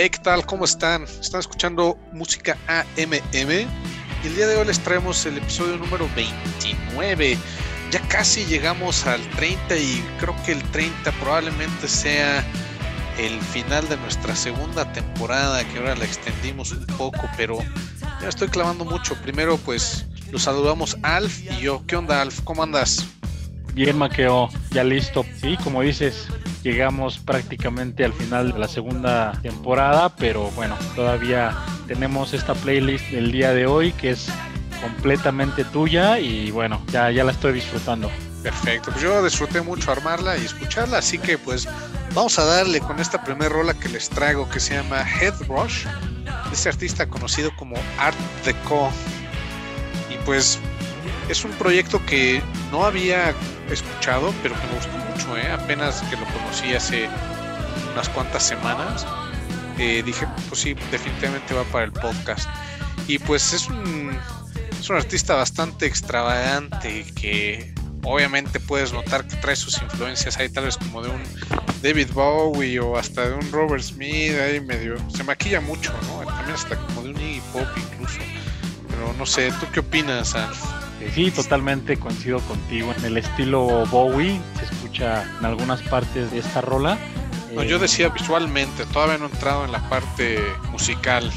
Hey, ¿qué tal? ¿Cómo están? Están escuchando música AMM y el día de hoy les traemos el episodio número 29. Ya casi llegamos al 30 y creo que el 30 probablemente sea el final de nuestra segunda temporada, que ahora la extendimos un poco, pero ya estoy clavando mucho. Primero, pues los saludamos Alf y yo. ¿Qué onda, Alf? ¿Cómo andas? Bien, Maqueo, ya listo. Sí, como dices, llegamos prácticamente al final de la segunda temporada, pero bueno, todavía tenemos esta playlist del día de hoy que es completamente tuya y bueno, ya, ya la estoy disfrutando. Perfecto, pues yo disfruté mucho armarla y escucharla, así que pues vamos a darle con esta primera rola que les traigo que se llama Head Rush, este artista conocido como Art Deco. Y pues es un proyecto que no había escuchado, pero que me gustó mucho, ¿eh? apenas que lo conocí hace unas cuantas semanas. Eh, dije, pues sí, definitivamente va para el podcast. Y pues es un, es un artista bastante extravagante que obviamente puedes notar que trae sus influencias ahí tal vez como de un David Bowie o hasta de un Robert Smith ahí medio se maquilla mucho no también hasta como de un Iggy Pop incluso pero no sé tú qué opinas Alf? Sí, totalmente coincido contigo. En el estilo Bowie se escucha en algunas partes de esta rola. No, yo decía visualmente, todavía no he entrado en la parte musical.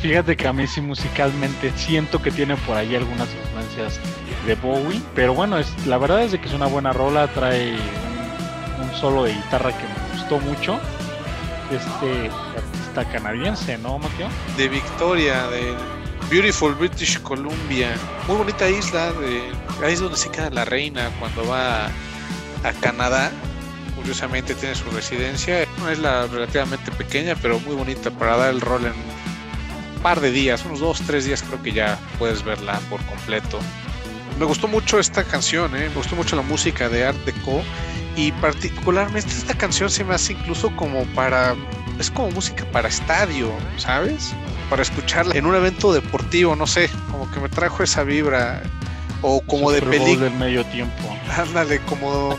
Fíjate que a mí sí musicalmente siento que tiene por ahí algunas influencias de Bowie, pero bueno, es, la verdad es de que es una buena rola, trae un, solo de guitarra que me gustó mucho. Este artista canadiense, ¿no, Mateo? De Victoria, de Beautiful British Columbia, muy bonita isla, de, ahí es donde se queda la reina cuando va a, Canadá. Curiosamente tiene su residencia, una isla relativamente pequeña, pero muy bonita para dar el rol en un par de días, unos dos, tres días creo que ya puedes verla por completo. Me gustó mucho esta canción, ¿eh? me gustó mucho la música de Art Deco y particularmente esta canción se me hace incluso como para, es como música para estadio, ¿sabes? para escucharla en un evento deportivo, no sé, como que me trajo esa vibra o como de película del medio tiempo. Ándale, como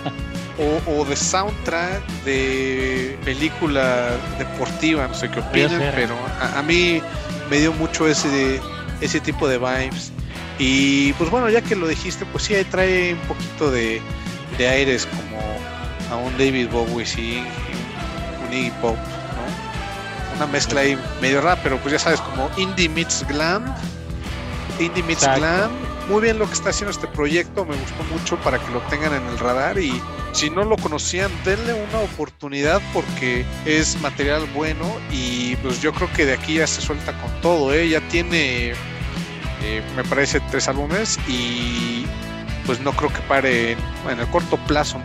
o, de soundtrack de película deportiva, no sé qué opinan, pero a, mí me dio mucho ese ese tipo de vibes. Y pues bueno, ya que lo dijiste, pues sí, ahí trae un poquito de, de aires como a un David Bowie, sí, un Iggy Pop una mezcla ahí medio rara, pero pues ya sabes, como indie meets glam. Indie meets glam. Muy bien lo que está haciendo este proyecto, me gustó mucho para que lo tengan en el radar y si no lo conocían, denle una oportunidad porque es material bueno y pues yo creo que de aquí ya se suelta con todo, ¿eh? ya tiene, eh, me parece, tres álbumes y pues no creo que pare en el corto plazo.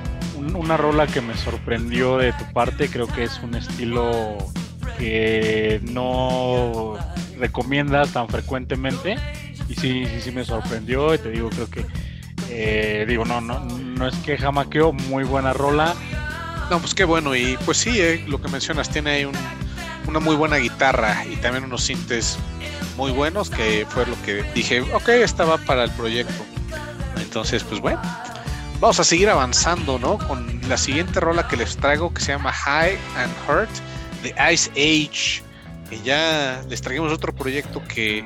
Una rola que me sorprendió de tu parte, creo que es un estilo que no recomiendas tan frecuentemente. Y sí, sí, sí me sorprendió. Y te digo, creo que, eh, digo, no, no, no es que jamaqueo, muy buena rola. No, pues qué bueno. Y pues sí, eh, lo que mencionas, tiene ahí una muy buena guitarra y también unos sintes muy buenos, que fue lo que dije, ok, esta va para el proyecto. Entonces, pues bueno, vamos a seguir avanzando, ¿no? Con la siguiente rola que les traigo, que se llama High and Hurt de Ice Age, que ya les traemos otro proyecto que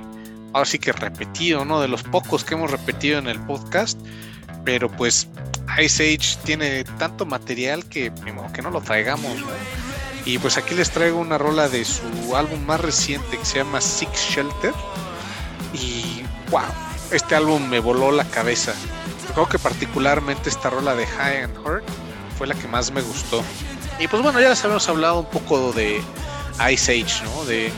ahora sí que repetido, ¿no? De los pocos que hemos repetido en el podcast, pero pues Ice Age tiene tanto material que, que no lo traigamos, Y pues aquí les traigo una rola de su álbum más reciente que se llama Six Shelter. Y wow, este álbum me voló la cabeza. Creo que particularmente esta rola de High and Hurt fue la que más me gustó. Y pues bueno, ya les habíamos hablado un poco de Ice Age, ¿no? De,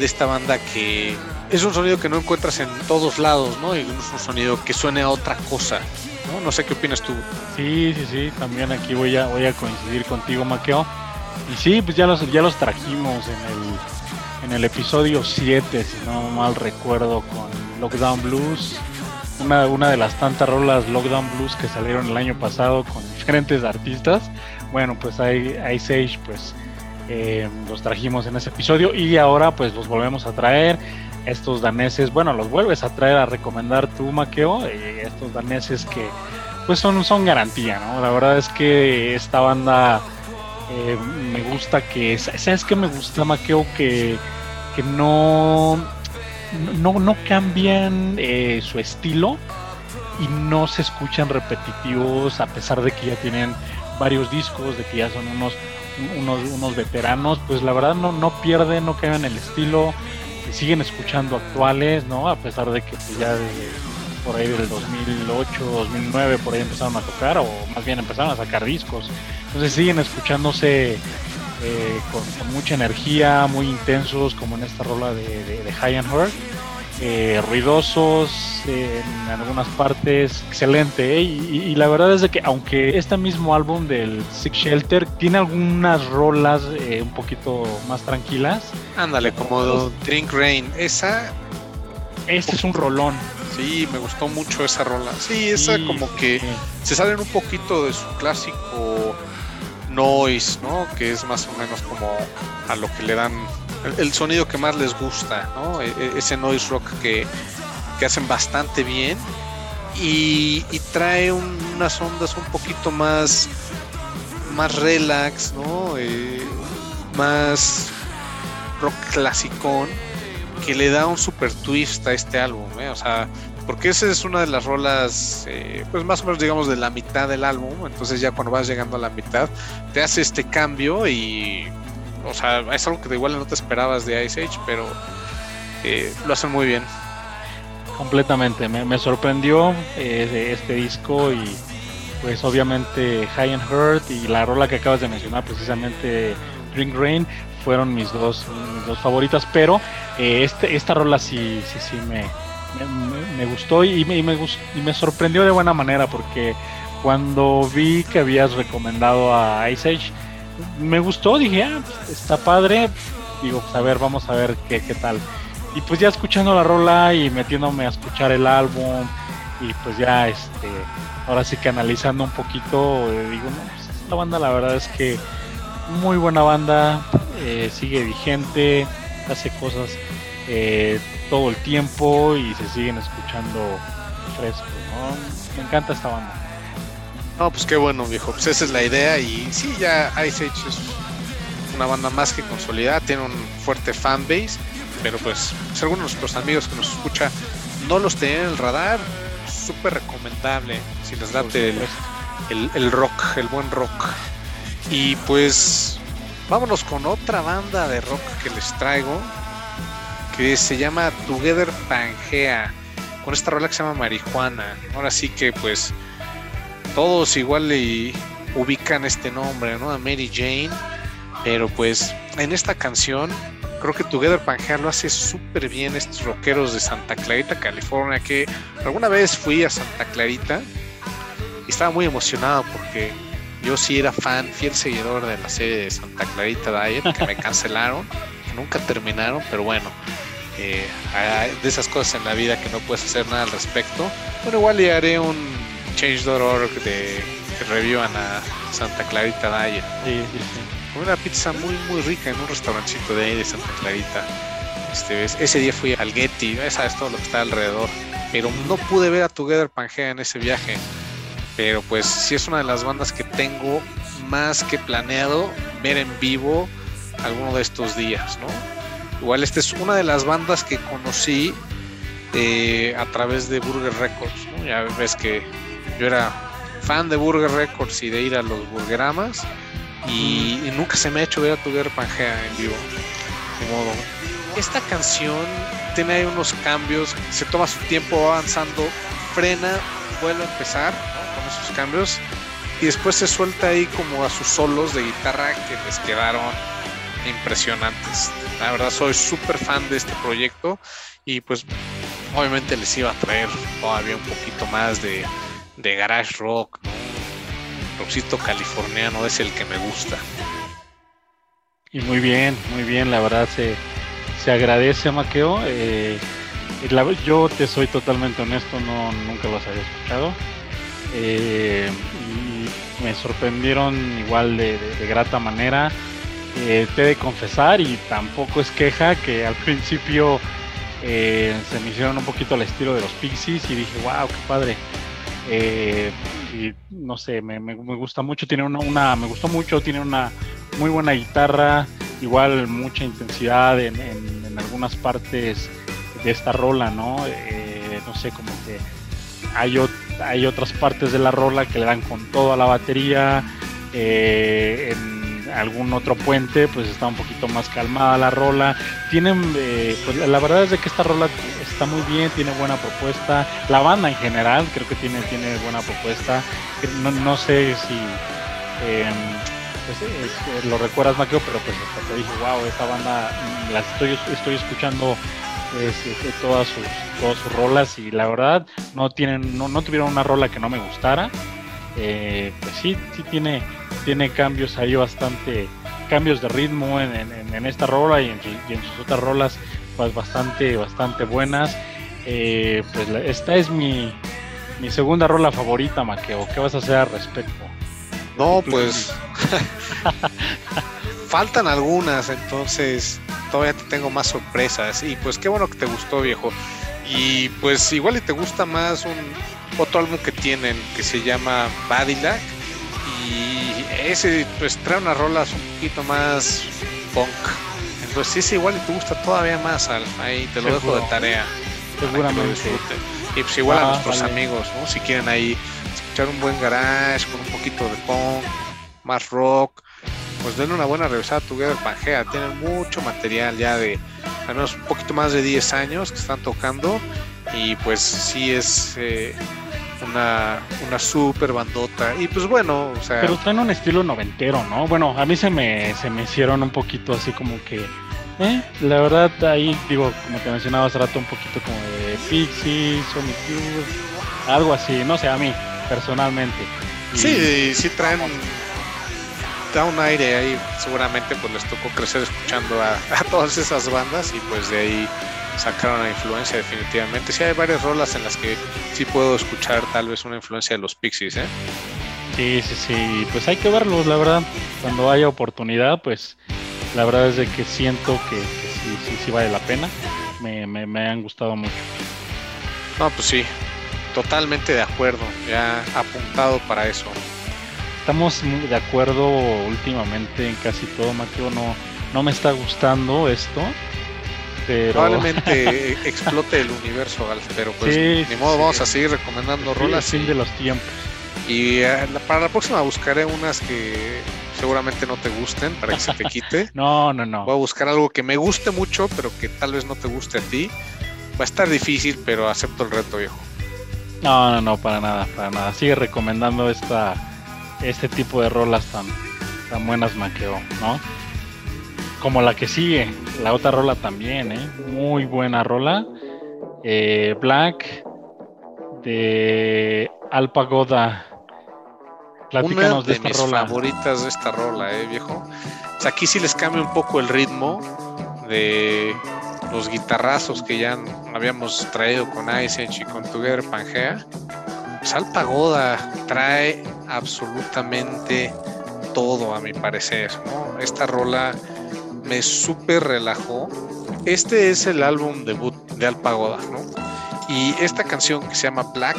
esta banda que es un sonido que no encuentras en todos lados, ¿no? Y es un sonido que suene a otra cosa, ¿no? No sé qué opinas tú. Sí, sí, sí, también aquí voy a, voy a coincidir contigo, Maqueo. Y sí, pues ya los, ya los trajimos en el, en el episodio 7, si no mal recuerdo, con Lockdown Blues. Una, una de las tantas rolas Lockdown Blues que salieron el año pasado con diferentes artistas bueno, pues Ice Age, pues eh, los trajimos en ese episodio y ahora pues los volvemos a traer. Estos daneses, bueno, los vuelves a traer a recomendar tú, Maqueo, eh, estos daneses que pues son, son garantía, ¿no? La verdad es que esta banda Eh, me gusta que, ¿sabes qué me gusta, Maqueo? Que, que no, no, no cambian eh, su estilo y no se escuchan repetitivos a pesar de que ya tienen varios discos, de que ya son unos, unos, unos veteranos, pues la verdad no, no pierden, no cambian el estilo, siguen escuchando actuales, ¿no? A pesar de que pues, ya por ahí del 2008, 2009, por ahí empezaron a tocar, o más bien empezaron a sacar discos. Entonces siguen escuchándose eh, con, mucha energía, muy intensos, como en esta rola de, de, High and Hurt. Eh, ruidosos en algunas partes, excelente. ¿eh? Y, la verdad es de que aunque este mismo álbum del Six Shelter tiene algunas rolas un poquito más tranquilas. Ándale, como Drink Rain, esa... Este es un rolón. Sí, me gustó mucho esa rola. Sí, esa como que se salen un poquito de su clásico noise, ¿no? Que es más o menos como a lo que le dan el, sonido que más les gusta, ¿no? E, e, ese noise rock que, hacen bastante bien y, trae unas ondas un poquito más más relax, ¿no? Eh, más rock clasicón que le da un super twist a este álbum, ¿eh? o sea, porque esa es una de las rolas, eh, pues más o menos digamos de la mitad del álbum, entonces ya cuando vas llegando a la mitad, te hace este cambio y, o sea, es algo que igual no te esperabas de Ice Age, pero eh, lo hacen muy bien. Completamente, me, sorprendió eh, este disco y pues obviamente High and Hurt y la rola que acabas de mencionar precisamente Drink Rain fueron mis dos, favoritas, pero este, esta rola sí, sí, sí me, gustó y me, me, y me sorprendió de buena manera porque cuando vi que habías recomendado a Ice Age, me gustó, dije, ah, está padre, digo, pues a ver, vamos a ver qué, qué tal. Y pues ya escuchando la rola y metiéndome a escuchar el álbum y pues ya este, ahora sí que analizando un poquito, eh, digo, no, pues esta banda la verdad es que muy buena banda, eh, sigue vigente, hace cosas eh, todo el tiempo y se siguen escuchando frescos, Me encanta esta banda. No, pues qué bueno, viejo. Pues esa es la idea y sí, ya Ice Age es una banda más que consolidada, tiene un fuerte fanbase, pero pues, pues algunos de nuestros amigos que nos escuchan no los tienen en el radar, súper recomendable si les da el, el rock, el buen rock. Y pues vámonos con otra banda de rock que les traigo que se llama Together Pangea, con esta rola que se llama Marijuana. Ahora sí que pues todos igual le ubican este nombre, ¿no? A Mary Jane, pero pues en esta canción creo que Together Pangea lo hace súper bien estos rockeros de Santa Clarita, California, que alguna vez fui a Santa Clarita y estaba muy emocionado porque yo sí era fan, fiel seguidor de la serie de Santa Clarita Diet, que me cancelaron nunca terminaron, pero bueno, eh, de esas cosas en la vida que no puedes hacer nada al respecto. Bueno, igual le haré un change.org de que revivan a Santa Clarita Diet. Una pizza muy muy rica en un restaurancito de ahí de Santa Clarita. Este, ese día fui al Getty, sabes todo lo que está alrededor. Pero no pude ver a Together Pangea en ese viaje. Pero pues sí es una de las bandas que tengo más que planeado ver en vivo alguno de estos días, ¿no? Igual esta es una de las bandas que conocí eh, a través de Burger Records, ¿no? Ya ves que yo era fan de Burger Records y de ir a los Burgeramas y, nunca se me ha hecho ver a Tuger Pangea en vivo. De modo. Esta canción tiene ahí unos cambios, se toma su tiempo avanzando, frena, vuelve a empezar con esos cambios y después se suelta ahí como a sus solos de guitarra que les quedaron impresionantes. La verdad soy súper fan de este proyecto y pues obviamente les iba a traer todavía un poquito más de, de garage rock, rockcito californiano es el que me gusta. Y muy bien, muy bien, la verdad se, se agradece Maqueo. Eh, yo te soy totalmente honesto, no nunca los había escuchado. Eh, y me sorprendieron igual de grata manera eh, te he de confesar, y tampoco es queja, que al principio se me hicieron un poquito al estilo de los Pixies y dije, wow, qué padre. Eh, y no sé, me, gusta mucho, tiene una, me gustó mucho, tiene una, muy buena guitarra, igual mucha intensidad en, en, algunas partes de esta rola, ¿no? Eh, no sé, como que hay, hay otras partes de la rola que le dan con todo a la batería. Eh, en algún otro puente, pues está un poquito más calmada la rola. Tienen, eh, pues la verdad es de que esta rola está muy bien, tiene buena propuesta. La banda en general creo que tiene, tiene buena propuesta. No, no sé si em, pues, lo recuerdas, Maquio, pero pues hasta te dije, wow, esta banda mm, la estoy, estoy escuchando pues, este, todas sus todas sus rolas y la verdad no tienen no, no tuvieron una rola que no me gustara eh, pues sí sí tiene tiene cambios ahí bastante, cambios de ritmo en, esta rola y en, sus otras rolas, pues bastante, bastante buenas. Eh, pues esta es mi, mi segunda rola favorita, Maqueo. ¿Qué vas a hacer al respecto? No, pues faltan algunas, entonces todavía te tengo más sorpresas. Y pues qué bueno que te gustó, viejo. Y pues igual y te gusta más un otro álbum que tienen que se llama Badillac y ese pues trae unas rolas un poquito más punk. Entonces es igual y te gusta todavía más, Al. Ahí te lo dejo de tarea. Seguramente. Y pues igual a nuestros amigos, ¿no? Si quieren ahí escuchar un buen garage con un poquito de punk, más rock, pues denle una buena revisada a Together Pangea. Tienen mucho material ya de al menos un poquito más de 10 años que están tocando. Y pues sí es eh, una, una super bandota. Y pues bueno, o sea. Pero traen un estilo noventero, ¿no? Bueno, a mí se me, se me hicieron un poquito así como que. Eh, la verdad, ahí digo, como te mencionaba hace rato, un poquito como de Pixie, Sonic Youth, algo así, no sé, a mí, personalmente. sí, sí traen da un aire ahí, seguramente pues les tocó crecer escuchando a, a todas esas bandas y pues de ahí sacaron la influencia definitivamente. Sí hay varias rolas en las que sí puedo escuchar tal vez una influencia de los Pixies, ¿eh? Sí, sí, sí, pues hay que verlos, la verdad. Cuando haya oportunidad, pues la verdad es de que siento que, sí, sí, sí vale la pena. Me, me, han gustado mucho. No, pues sí, totalmente de acuerdo, ya apuntado para eso. Estamos de acuerdo últimamente en casi todo, Mateo. No, no me está gustando esto. Probablemente explote el universo, pero pues ni modo, vamos a seguir recomendando rolas. Fin de los tiempos. Y eh, para la próxima buscaré unas que seguramente no te gusten para que se te quite. no, no, no. Voy a buscar algo que me guste mucho, pero que tal vez no te guste a ti. Va a estar difícil, pero acepto el reto, viejo. No, no, no, para nada, para nada. Sigue recomendando esta, este tipo de rolas tan, tan buenas, Maqueo, ¿no? Como la que sigue, la otra rola también, ¿eh? Muy buena rola. Eh, Black de Alpagoda. Platícanos Una de, mis favoritas de esta rola, ¿eh, viejo? O sea, aquí sí les cambia un poco el ritmo de los guitarrazos que ya habíamos traído con Ice Age y con Together Pangea. Pues Alpagoda trae absolutamente todo, a mi parecer, ¿no? Esta rola me súper relajó. Este es el álbum debut de Alpagoda, ¿no? Y esta canción que se llama Black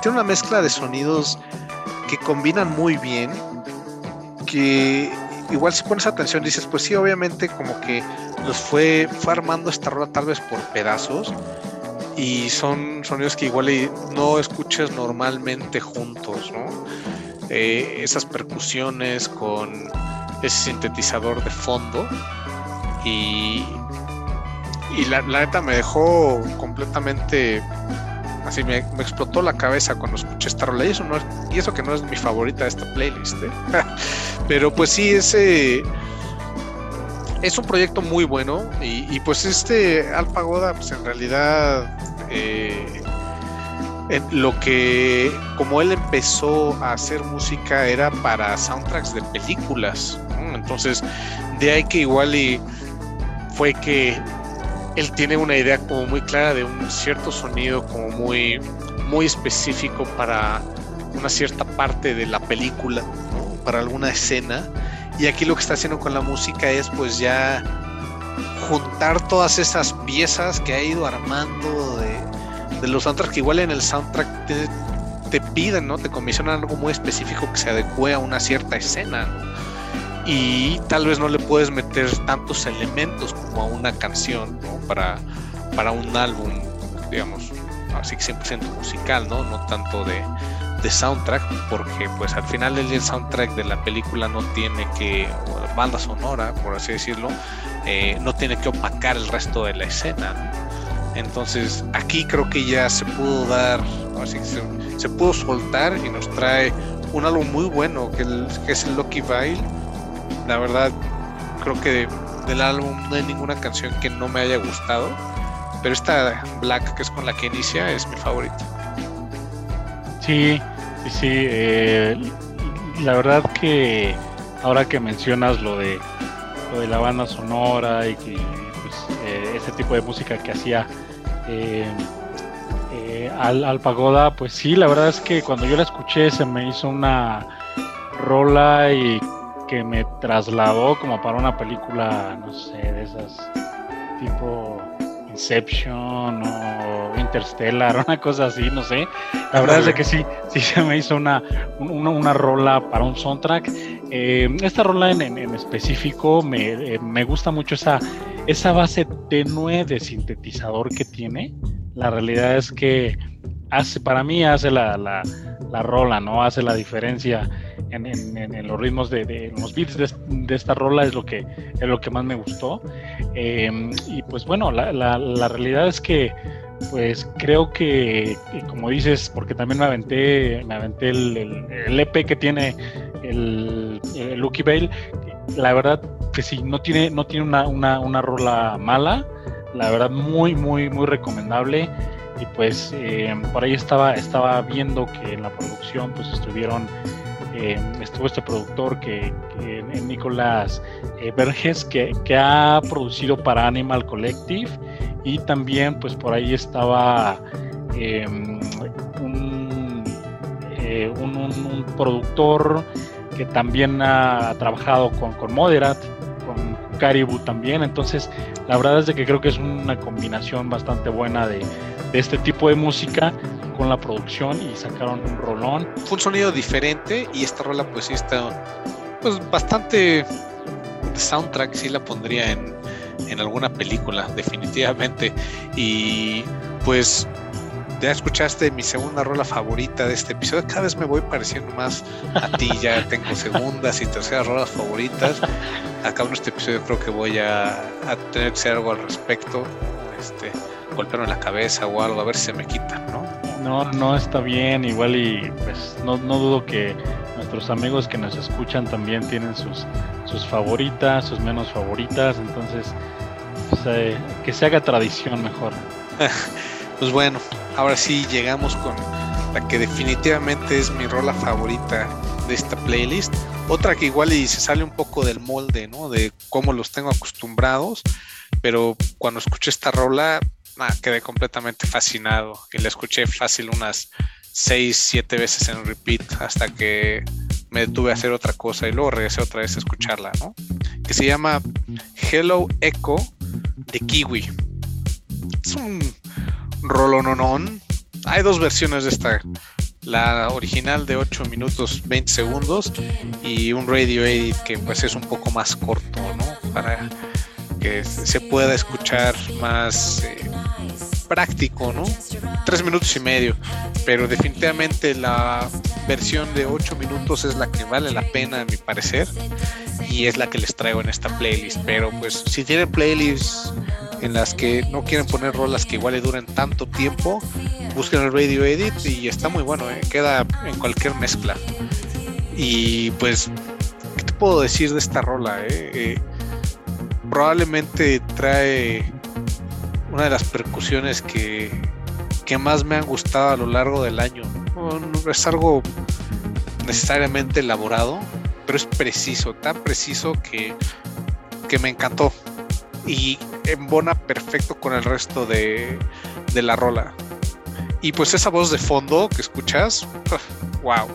tiene una mezcla de sonidos que combinan muy bien, que igual si pones atención dices, pues sí, obviamente como que los fue, fue armando esta rola tal vez por pedazos y son sonidos que igual no escuches normalmente juntos, ¿no? Eh, esas percusiones con ese sintetizador de fondo y, y la, neta me dejó completamente así me, explotó la cabeza cuando escuché esta rola y eso es, que no es mi favorita de esta playlist ¿eh? pero pues sí ese es un proyecto muy bueno y, pues este Alpagoda pues en realidad eh, lo que como él empezó a hacer música era para soundtracks de películas entonces, de ahí que igual y fue que él tiene una idea como muy clara de un cierto sonido como muy, muy específico para una cierta parte de la película, para alguna escena. Y aquí lo que está haciendo con la música es pues ya juntar todas esas piezas que ha ido armando de, de los soundtracks que igual en el soundtrack te, te, piden, ¿no? Te comisionan algo muy específico que se adecue a una cierta escena, y tal vez no le puedes meter tantos elementos como a una canción para, para un álbum, digamos, así que 100% musical, ¿no? No tanto de, de soundtrack, porque pues al final el soundtrack de la película no tiene que, banda sonora, por así decirlo, eh, no tiene que opacar el resto de la escena. Entonces aquí creo que ya se pudo dar, así que se, pudo soltar y nos trae un álbum muy bueno que, que es el Lucky Vile. La verdad, creo que del álbum no hay ninguna canción que no me haya gustado, pero esta Black, que es con la que inicia, es mi favorita. Sí, sí, sí. Eh, la verdad que ahora que mencionas lo de lo de la banda sonora y que pues, eh, ese tipo de música que hacía eh, eh, al, al, Pagoda, pues sí, la verdad es que cuando yo la escuché se me hizo una rola y que me trasladó como para una película, no sé, de esas tipo Inception o Interstellar, una cosa así, no sé. La verdad es que sí, sí se me hizo una, una, rola para un soundtrack. Eh, esta rola en, en, específico me, eh, me, gusta mucho esa, esa base tenue de sintetizador que tiene. La realidad es que hace, para mí hace la, la, la rola, ¿no? Hace la diferencia en, los ritmos de, los beats de, esta rola es lo que es lo que más me gustó. Em, y pues bueno la, la, realidad es que pues creo que como dices porque también me aventé me aventé el, el, EP e que tiene el, Lucky Bale la verdad que sí no tiene no tiene una, una, una rola mala la verdad muy muy muy recomendable. Y pues em, por ahí estaba estaba viendo que en la producción pues estuvieron eh, estuvo este productor que, Nicolás eh, Verges que, ha producido para Animal Collective y también pues por ahí estaba eh, un, un, productor que también ha trabajado con, con Moderat, con Caribou también, entonces la verdad es de que creo que es una combinación bastante buena de este tipo de música con la producción y sacaron un rolón. Fue un sonido diferente y esta rola pues sí está pues bastante soundtrack, sí la pondría en, en alguna película, definitivamente. Y pues ya escuchaste mi segunda rola favorita de este episodio. Cada vez me voy pareciendo más a ti. Ya tengo segundas y terceras rolas favoritas. Acá en este episodio creo que voy a, a tener que hacer algo al respecto. Este, golpearme la cabeza o algo, a ver si se me quita, ¿no? No, no está bien, igual y pues no, no dudo que nuestros amigos que nos escuchan también tienen sus, sus favoritas, sus menos favoritas, entonces pues, eh, que se haga tradición mejor. pues bueno, ahora sí llegamos con la que definitivamente es mi rola favorita de esta playlist. Otra que igual y se sale un poco del molde, ¿no? De cómo los tengo acostumbrados, pero cuando escuché esta rola quedé completamente fascinado y la escuché fácil unas 6, 7 veces en repeat hasta que me detuve a hacer otra cosa y luego regresé otra vez a escucharla, ¿no? Que se llama Hello Echo de Kiwi. Es un rolononón. Hay dos versiones de esta. La original de 8 minutos 20 segundos y un radio edit que pues es un poco más corto, ¿no? Para que se pueda escuchar más eh, práctico, ¿no? Tres minutos y medio, pero definitivamente la versión de ocho minutos es la que vale la pena a mi parecer y es la que les traigo en esta playlist. Pero pues si tienen playlists en las que no quieren poner rolas que igual le duren tanto tiempo, busquen el Radio Edit y está muy bueno, ¿eh? queda en cualquier mezcla. Y pues, ¿qué te puedo decir de esta rola? Eh? Probablemente trae una de las percusiones que, más me han gustado a lo largo del año. No, es algo necesariamente elaborado, pero es preciso, tan preciso que, que me encantó. Y embona perfecto con el resto de, de la rola. Y pues esa voz de fondo que escuchas, wow,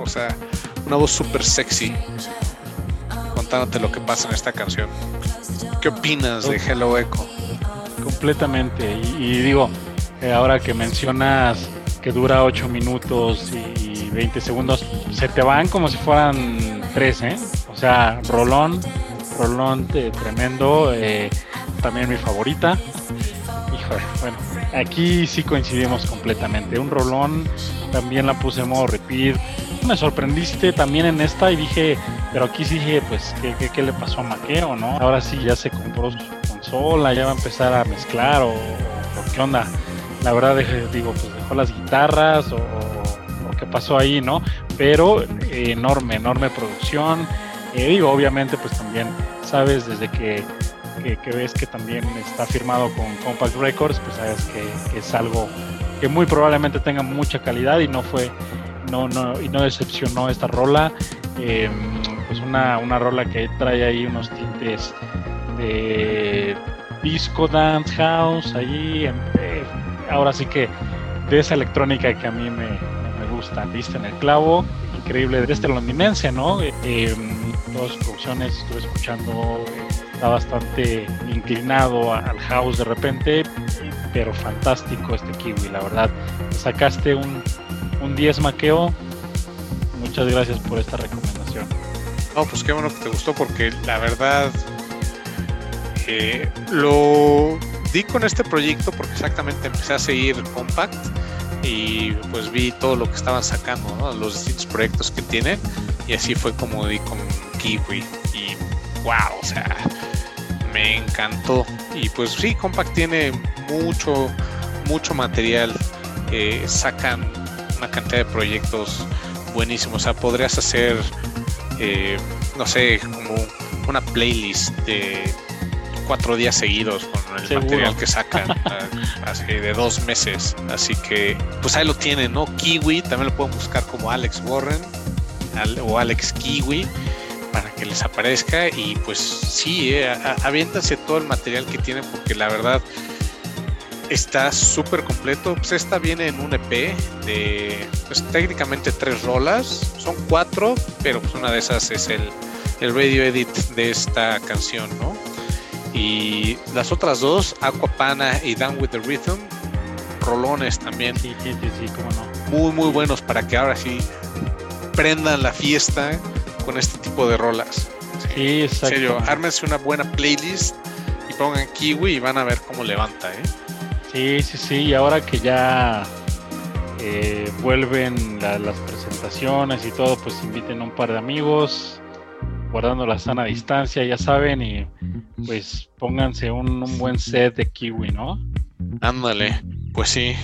o sea, una voz súper sexy contándote lo que pasa en esta canción. ¿Qué opinas de Hello Echo? Completamente. Y, digo, eh, ahora que mencionas que dura 8 minutos y 20 segundos, se te van como si fueran 3, ¿eh? O sea, Rolón, Rolón tremendo, eh, también mi favorita. Híjole, bueno, aquí sí coincidimos completamente. Un Rolón, también la puse en modo repeat. Me sorprendiste también en esta y dije, pero aquí sí dije, pues, ¿qué, qué, le pasó a Maqueo, no? Ahora sí ya se compró su consola, ya va a empezar a mezclar o, qué onda. La verdad, digo, pues dejó las guitarras o, qué pasó ahí, ¿no? Pero enorme, enorme producción. Eh, digo, obviamente, pues también sabes desde que, ves que también está firmado con Compact Records, pues sabes que, es algo que muy probablemente tenga mucha calidad y no fue, no, no, y no decepcionó esta rola. Eh, pues una, una rola que trae ahí unos tintes de disco dance house ahí ahora sí que de esa electrónica que a mí me, me gusta viste en el clavo increíble de este londinense no eh, todas sus producciones estuve escuchando está bastante inclinado al house de repente pero fantástico este kiwi la verdad sacaste un, un 10 maqueo. Muchas gracias por esta recomendación. No, pues qué bueno que te gustó porque la verdad eh, lo di con este proyecto porque exactamente empecé a seguir Compact y pues vi todo lo que estaban sacando, los distintos proyectos que tienen y así fue como di con Kiwi. Y wow, o sea, me encantó. Y pues sí, Compact tiene mucho, mucho material, eh, sacan una cantidad de proyectos buenísimos, o sea, podrías hacer eh, no sé, como una playlist de cuatro días seguidos con el material que sacan así de dos meses. Así que, pues ahí lo tienen, ¿no? Kiwi, también lo pueden buscar como Alex Warren o Alex Kiwi para que les aparezca. Y pues sí, eh, aviéntanse todo el material que tienen porque la verdad está súper completo. Pues esta viene en un EP de pues, técnicamente tres rolas. Son cuatro, pero pues una de esas es el, el radio edit de esta canción, ¿no? Y las otras dos, Aquapana y Down with the Rhythm, rolones también. Sí, sí, sí, cómo no. Muy, muy buenos para que ahora sí prendan la fiesta con este tipo de rolas. Sí, exacto. En serio, ármense una buena playlist y pongan Kiwi y van a ver cómo levanta, ¿eh? Sí, sí, sí, y ahora que ya eh, vuelven las presentaciones y todo, pues inviten a un par de amigos, guardando la sana distancia, ya saben, y pues pónganse un, un buen set de kiwi, ¿no? Ándale, pues sí.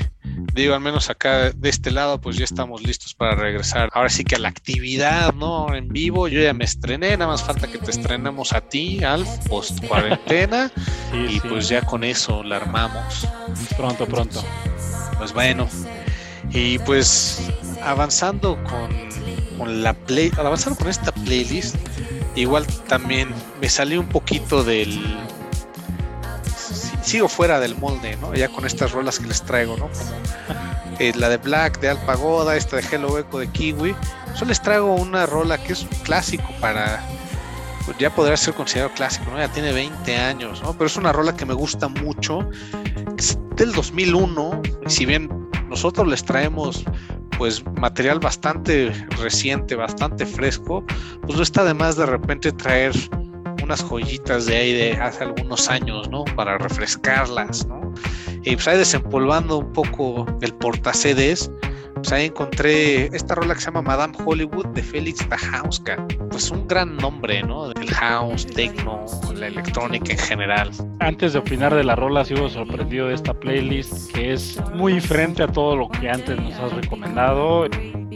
Digo, al menos acá de este lado, pues ya estamos listos para regresar. Ahora sí que a la actividad, ¿no? En vivo, yo ya me estrené, nada más falta que te estrenemos a ti, Alf, post cuarentena. y pues ya con eso la armamos. Pronto, pronto. Pues bueno. Y pues avanzando con, con la play, avanzando con esta playlist, igual también me salí un poquito del sigo fuera del molde, ¿no? Ya con estas rolas que les traigo, ¿no? Como eh, la de Black, de Alpagoda, esta de Hello Echo de Kiwi. Solo les traigo una rola que es un clásico para. Ya podría ser considerado clásico, ¿no? Ya tiene 20 años, ¿no? Pero es una rola que me gusta mucho. Es del 2001. Y si bien nosotros les traemos pues material bastante reciente, bastante fresco, pues no está de más de repente traer unas joyitas de ahí de hace algunos años, ¿no? Para refrescarlas, ¿no? Y pues ahí desempolvando un poco el portacedes, pues ahí encontré esta rola que se llama Madame Hollywood de Félix Tajauska. Pues un gran nombre, ¿no? El house, techno, la electrónica en general. Antes de opinar de la rola, sigo sorprendido de esta playlist que es muy diferente a todo lo que antes nos has recomendado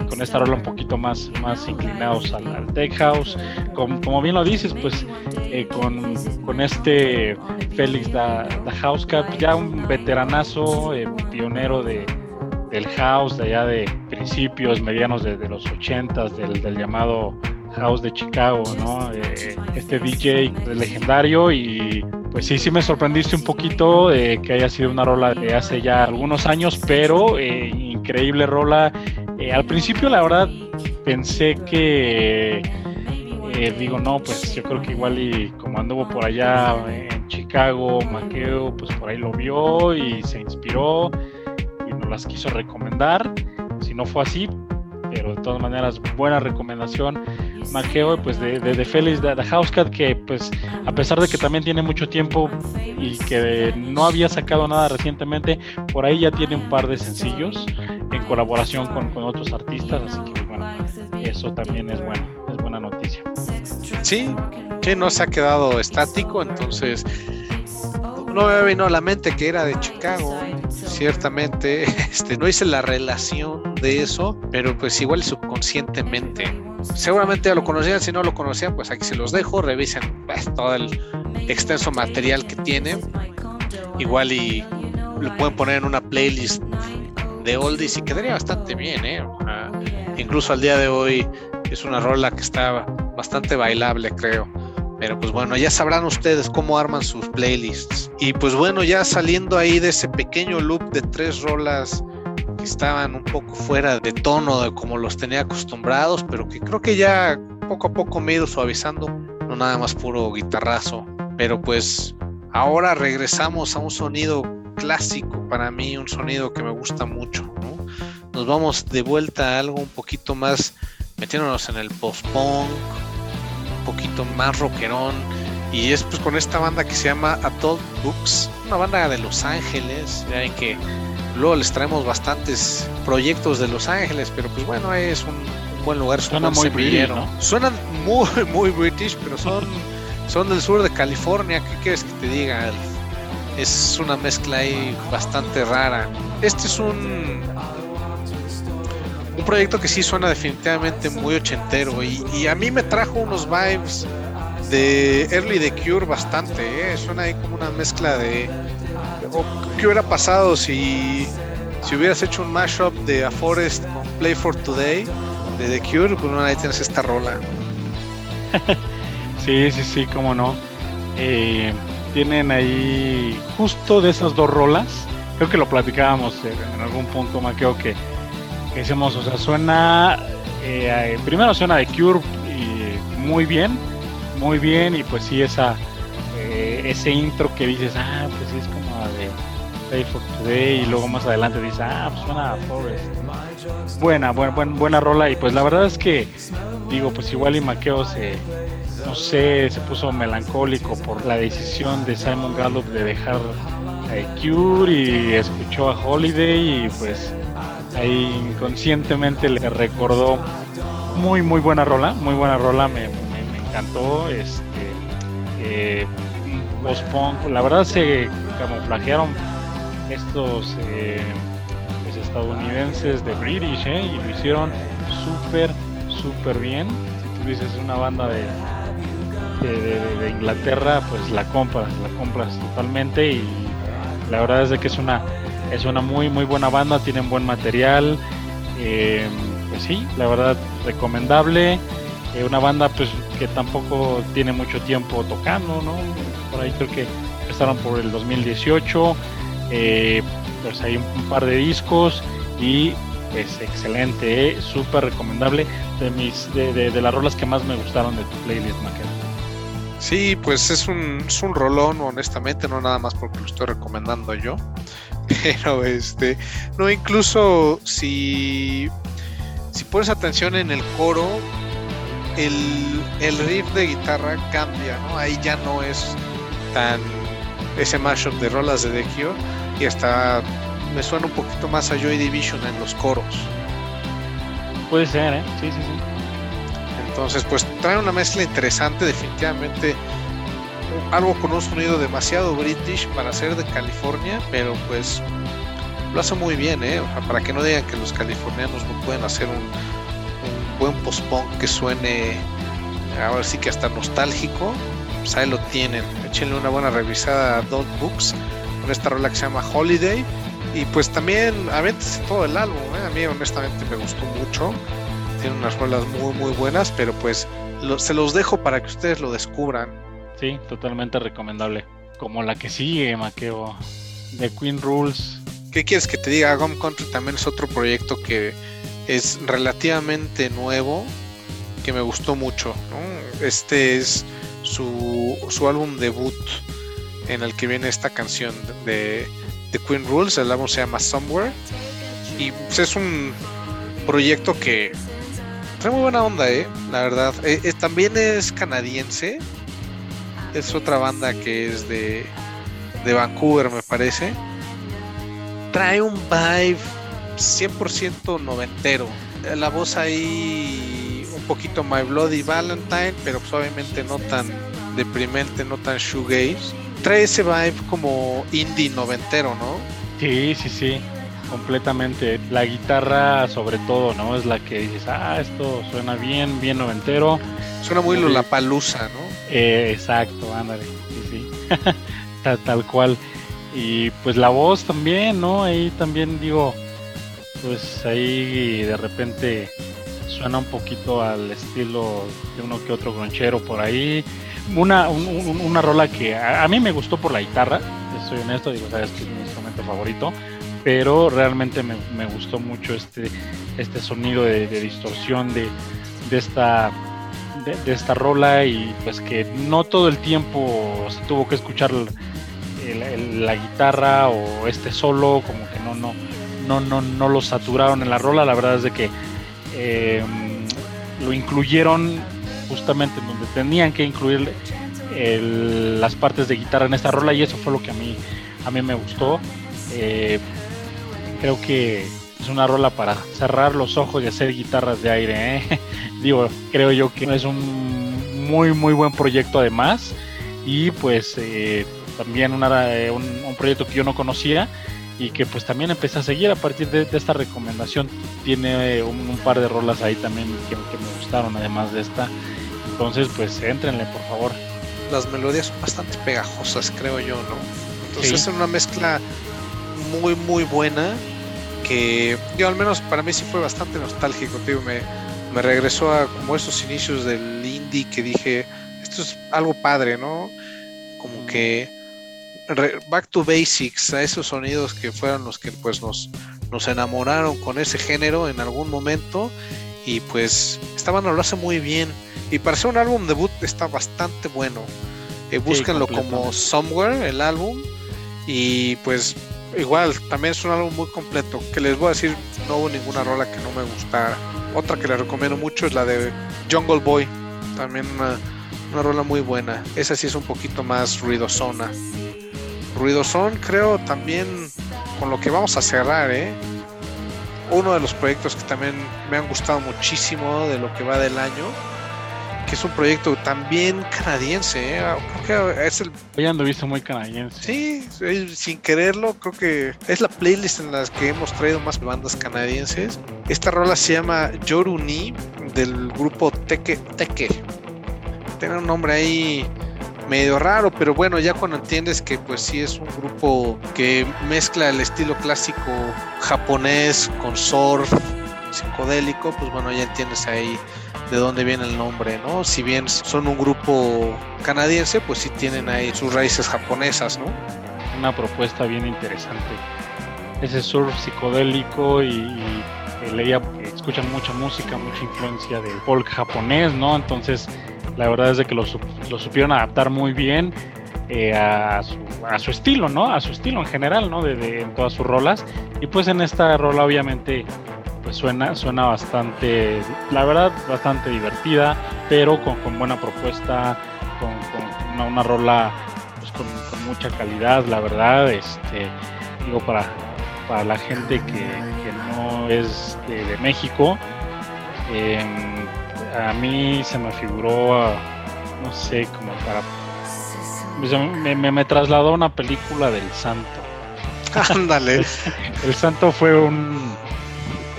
con esta rola un poquito más, más inclinados al, tech house. Como, bien lo dices, pues eh, con, con, este Félix da, Cat, ya un veteranazo, eh, pionero de, del house, de allá de principios, medianos de, los ochentas, del, del llamado House de Chicago, ¿no? Eh, este DJ legendario y pues sí, sí me sorprendiste un poquito que haya sido una rola de hace ya algunos años, pero increíble rola eh, al principio, la verdad, pensé que. Eh, digo, no, pues yo creo que igual y como anduvo por allá en Chicago, Maqueo, pues por ahí lo vio y se inspiró las quiso recomendar. Si no fue así, pero de todas maneras, buena recomendación, Maqueo, pues de, de, de Félix de, de Housecat, que pues a pesar de que también tiene mucho tiempo y que no había sacado nada recientemente, por ahí ya tiene un par de sencillos en colaboración con, con otros artistas, así que bueno, eso también es bueno, es buena noticia. Sí, que no se ha quedado estático, entonces no me vino a la mente que era de Chicago. Ciertamente, este, no hice la relación de eso, pero pues igual subconscientemente. Seguramente ya lo conocían, si no lo conocían, pues aquí se los dejo, revisen pues, todo el extenso material que tiene. Igual y lo pueden poner en una playlist de oldies y quedaría bastante bien, ¿eh? incluso al día de hoy es una rola que está bastante bailable, creo. Pero pues bueno, ya sabrán ustedes cómo arman sus playlists. Y pues bueno, ya saliendo ahí de ese pequeño loop de tres rolas que estaban un poco fuera de tono de como los tenía acostumbrados, pero que creo que ya poco a poco me he ido suavizando, no nada más puro guitarrazo. Pero pues ahora regresamos a un sonido clásico para mí, un sonido que me gusta mucho. ¿no? Nos vamos de vuelta a algo un poquito más metiéndonos en el post-punk, poquito más rockerón. Y es pues con esta banda que se llama Adult Books, una banda de Los Ángeles, ya en que luego les traemos bastantes proyectos de Los Ángeles, pero pues bueno, es un, un buen lugar. Suena muy british, ¿no? Suenan muy, muy british, pero son, son del sur de California. ¿Qué quieres que te diga? Es una mezcla ahí bastante rara. Este es un un proyecto que sí suena definitivamente muy ochentero y, y, a mí me trajo unos vibes de Early The Cure bastante, ¿eh? suena ahí como una mezcla de qué hubiera pasado si, si hubieras hecho un mashup de A Forest con Play for Today de The Cure, pues bueno, ahí tienes esta rola. sí, sí, sí, cómo no. Eh, tienen ahí justo de esas dos rolas, creo que lo platicábamos en algún punto, Maqueo, que que o sea, suena, eh, primero suena de Cure y muy bien, muy bien, y pues sí, esa, eh, ese intro que dices, ah, pues sí, es como de Play for Today, y luego más adelante dices, ah, pues suena a Forest. Buena, buena, buena, buena rola, y pues la verdad es que, digo, pues igual y Maqueo se, no sé, se puso melancólico por la decisión de Simon Gallup de dejar a Cure y escuchó a Holiday y pues ahí inconscientemente le recordó muy muy buena rola, muy buena rola, me, encantó, este eh, la verdad se camuflajearon estos eh, pues, estadounidenses de British eh, y lo hicieron súper súper bien, si tú dices una banda de, de, Inglaterra, pues la compras, la compras totalmente y la verdad es de que es una es una muy muy buena banda, tienen buen material, eh, pues sí, la verdad recomendable, eh, una banda pues que tampoco tiene mucho tiempo tocando, ¿no? Por ahí creo que empezaron por el 2018, eh, pues hay un, par de discos y pues excelente, ¿eh? súper recomendable, de mis de, de, las rolas que más me gustaron de tu playlist, Maquero. Sí, pues es un, es un rolón, honestamente, no nada más porque lo estoy recomendando yo. Pero este, no, incluso si, si pones atención en el coro, el, el riff de guitarra cambia, ¿no? Ahí ya no es tan ese mashup de rolas de Cure y hasta me suena un poquito más a Joy Division en los coros. Puede ser, ¿eh? Sí, sí, sí. Entonces, pues trae una mezcla interesante, definitivamente algo con un sonido demasiado british para ser de California, pero pues lo hace muy bien, ¿eh? Para que no digan que los californianos no pueden hacer un, buen post-punk que suene, ahora sí que hasta nostálgico, pues ahí lo tienen. Échenle una buena revisada a Dot Books con esta rola que se llama Holiday. Y pues también avéntese todo el álbum, ¿eh? a mí honestamente me gustó mucho. Tiene unas rolas muy muy buenas, pero pues se los dejo para que ustedes lo descubran. Sí, totalmente recomendable. Como la que sigue, Maqueo. The Queen Rules. ¿Qué quieres que te diga? Gum Country también es otro proyecto que es relativamente nuevo, que me gustó mucho. Este es su, su álbum debut en el que viene esta canción de The Queen Rules. El álbum se llama Somewhere. Y pues es un, proyecto que trae muy buena onda, ¿eh? La verdad. Eh, también es canadiense. Es otra banda que es de, de Vancouver, me parece. Trae un vibe 100% noventero. La voz ahí un poquito My Bloody Valentine, pero suavemente no tan deprimente, no tan shoegaze. Trae ese vibe como indie noventero, ¿no? Sí, sí, sí, completamente. La guitarra, sobre todo, ¿no? Es la que dices, ah, esto suena bien, bien noventero. Suena muy la palusa, ¿no? Eh, exacto, ándale, sí, sí. tal, tal cual. Y pues la voz también, ¿no? Ahí también digo, pues ahí de repente suena un poquito al estilo de uno que otro gronchero por ahí. Una, una rola que a, mí me gustó por la guitarra, soy honesto, digo, sabes que es mi instrumento favorito, pero realmente me, gustó mucho este, este sonido de, distorsión de, de esta de, esta rola y pues que no todo el tiempo se tuvo que escuchar la guitarra o este solo como que no no no, no, no lo saturaron en la rola, la verdad es de que eh, lo incluyeron justamente en donde tenían que incluir las partes de guitarra en esta rola y eso fue lo que a mí, a mí me gustó. Eh, creo que es una rola para cerrar los ojos y hacer guitarras de aire. ¿eh? Digo, creo yo que es un muy, muy buen proyecto además y pues también un, un proyecto que yo no conocía y que pues también empecé a seguir a partir de, esta recomendación. Tiene eh, un, par de rolas ahí también que, me gustaron además de esta. Entonces pues entrenle por favor. Las melodías son bastante pegajosas creo yo, ¿no? Entonces es una mezcla muy muy buena que yo al menos para mí sí fue bastante nostálgico, tío. Me, me regresó a como esos inicios del indie que dije, esto es algo padre, ¿no? Como que back to basics, a esos sonidos que fueron los que pues nos, nos enamoraron con ese género en algún momento y pues estaban lo hace muy bien y para ser un álbum debut está bastante bueno. Eh, búsquenlo como Somewhere, el álbum y pues igual también es un álbum muy completo que les voy a decir no hubo ninguna rola que no me gustara. Otra que les recomiendo mucho es la de Jungle Boy, también una, una rola muy buena. Esa sí es un poquito más ruidosona son creo, también con lo que vamos a cerrar, ¿eh? Uno de los proyectos que también me han gustado muchísimo de lo que va del año, que es un proyecto también canadiense, ¿eh? creo que es el... Hoy ando visto muy canadiense. Sí, sin quererlo, creo que es la playlist en la que hemos traído más bandas canadienses. Esta rola se llama Yoruni del grupo Teke Teke. Tiene un nombre ahí medio raro, pero bueno, ya cuando entiendes que pues sí es un grupo que mezcla el estilo clásico japonés con surf psicodélico, pues bueno, ya entiendes ahí de dónde viene el nombre, ¿no? Si bien son un grupo canadiense, pues sí tienen ahí sus raíces japonesas, ¿no? Una propuesta bien interesante. Ese surf psicodélico y, y leía escuchan mucha música, mucha influencia del folk japonés, ¿no? Entonces la verdad es de que lo, supieron adaptar muy bien eh, a, su, estilo, ¿no? A su estilo en general, ¿no? De, en todas sus rolas. Y pues en esta rola obviamente pues suena, suena bastante, la verdad, bastante divertida, pero con, buena propuesta, con, una, rola pues con, mucha calidad, la verdad, este, digo, para, para la gente que, no es de, México. Em, a mí se me figuró, no sé, como para... Me, me, trasladó a una película del santo. Ándale. El santo fue un,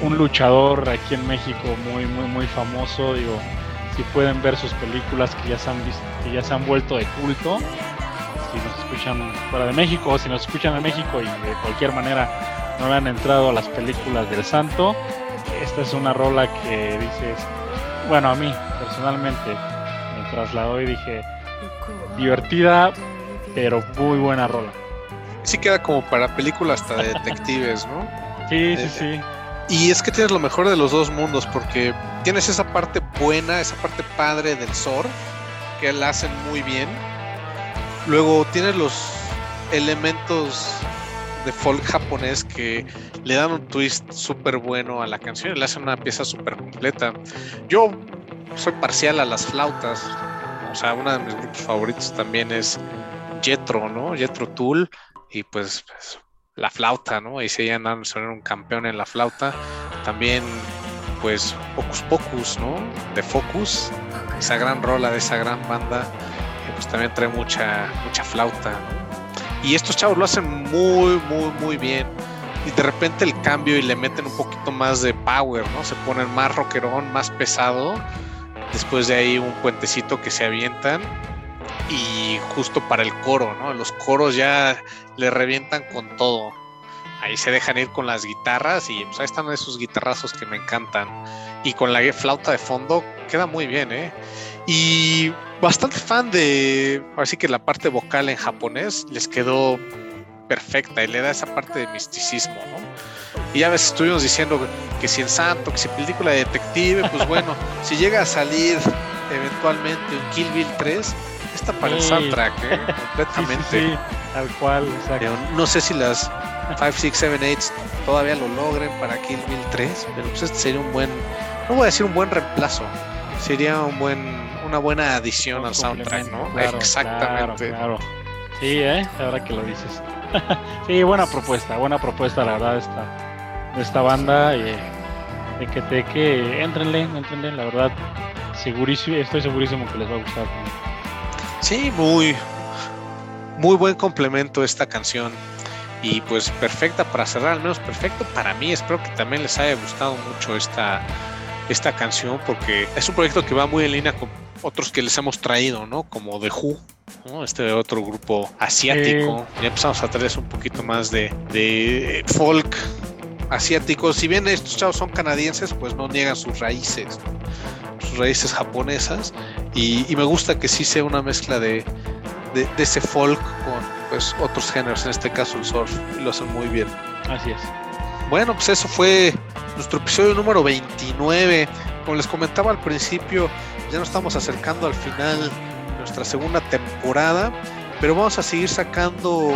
un luchador aquí en México muy, muy, muy famoso. Digo, si pueden ver sus películas que ya se han, visto, que ya se han vuelto de culto, si nos escuchan fuera de México o si nos escuchan en México y de cualquier manera no han entrado a las películas del santo, esta es una rola que dices, bueno, a mí personalmente me trasladó y dije, divertida, pero muy buena rola. Sí queda como para películas hasta de detectives, ¿no? Sí, sí, eh, sí. Y es que tienes lo mejor de los dos mundos, porque tienes esa parte buena, esa parte padre del surf, que la hacen muy bien. Luego tienes los elementos de folk japonés que le dan un twist súper bueno a la canción y le hacen una pieza súper completa. Yo soy parcial a las flautas, o sea, uno de mis grupos favoritos también es Jetro, ¿no? Jetro Tool, y pues, pues la flauta, ¿no? Y si andan son un campeón en la flauta. También, pues, Pocus Pocus, ¿no? De Focus, esa gran rola de esa gran banda, que pues también trae mucha, mucha flauta, ¿no? Y estos chavos lo hacen muy, muy, muy bien. Y de repente el cambio y le meten un poquito más de power, ¿no? Se ponen más rockerón, más pesado. Después de ahí un puentecito que se avientan. Y justo para el coro, ¿no? Los coros ya le revientan con todo. Ahí se dejan ir con las guitarras y pues ahí están esos guitarrazos que me encantan. Y con la flauta de fondo queda muy bien, ¿eh? Y bastante fan de, así que la parte vocal en japonés les quedó perfecta y le da esa parte de misticismo, ¿no? Y ya veces estuvimos diciendo que si el santo, que si película de detective, pues bueno, si llega a salir eventualmente un Kill Bill 3, está para el soundtrack, ¿eh? completamente. Sí, sí, tal cual, exacto. No sé si las 5, 6, 7, 8 todavía lo logren para Kill Bill 3, pero pues este sería un buen, no voy a decir un buen reemplazo, sería un buen una buena adición al soundtrack, ¿no? Claro, Exactamente. Claro, Sí, ¿eh? Ahora que lo dices. sí, buena propuesta, buena propuesta, la verdad, esta, de esta banda. Eh, de que te que entrenle, entrenle, la verdad, segurísimo, estoy segurísimo que les va a gustar. Sí, muy, muy buen complemento esta canción. Y pues perfecta para cerrar, al menos perfecto para mí. Espero que también les haya gustado mucho esta, esta canción porque es un proyecto que va muy en línea con otros que les hemos traído, ¿no? Como The Who, ¿no? Este otro grupo asiático. Ya empezamos a traerles un poquito más de, de folk asiático. Si bien estos chavos son canadienses, pues no niegan sus raíces, sus raíces japonesas. Y, y, me gusta que sí sea una mezcla de, de, de, ese folk con pues otros géneros, en este caso el surf, y lo hacen muy bien. Así es. Bueno, pues eso fue nuestro episodio número 29. Como les comentaba al principio, ya nos estamos acercando al final de nuestra segunda temporada, pero vamos a seguir sacando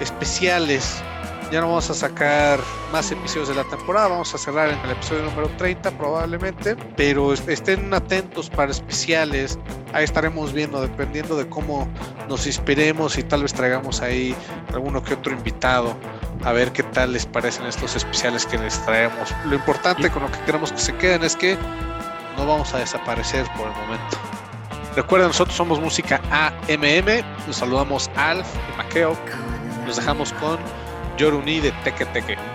especiales. Ya no vamos a sacar más episodios de la temporada, vamos a cerrar en el episodio número 30 probablemente, pero estén atentos para especiales. Ahí estaremos viendo, dependiendo de cómo nos inspiremos y tal vez traigamos ahí alguno que otro invitado a ver qué tal les parecen estos especiales que les traemos. Lo importante con lo que queremos que se queden es que no vamos a desaparecer por el momento. Recuerden, nosotros somos música AMM. Nos saludamos Alf y Maqueo. Nos dejamos con Yoruni de Teque Teque.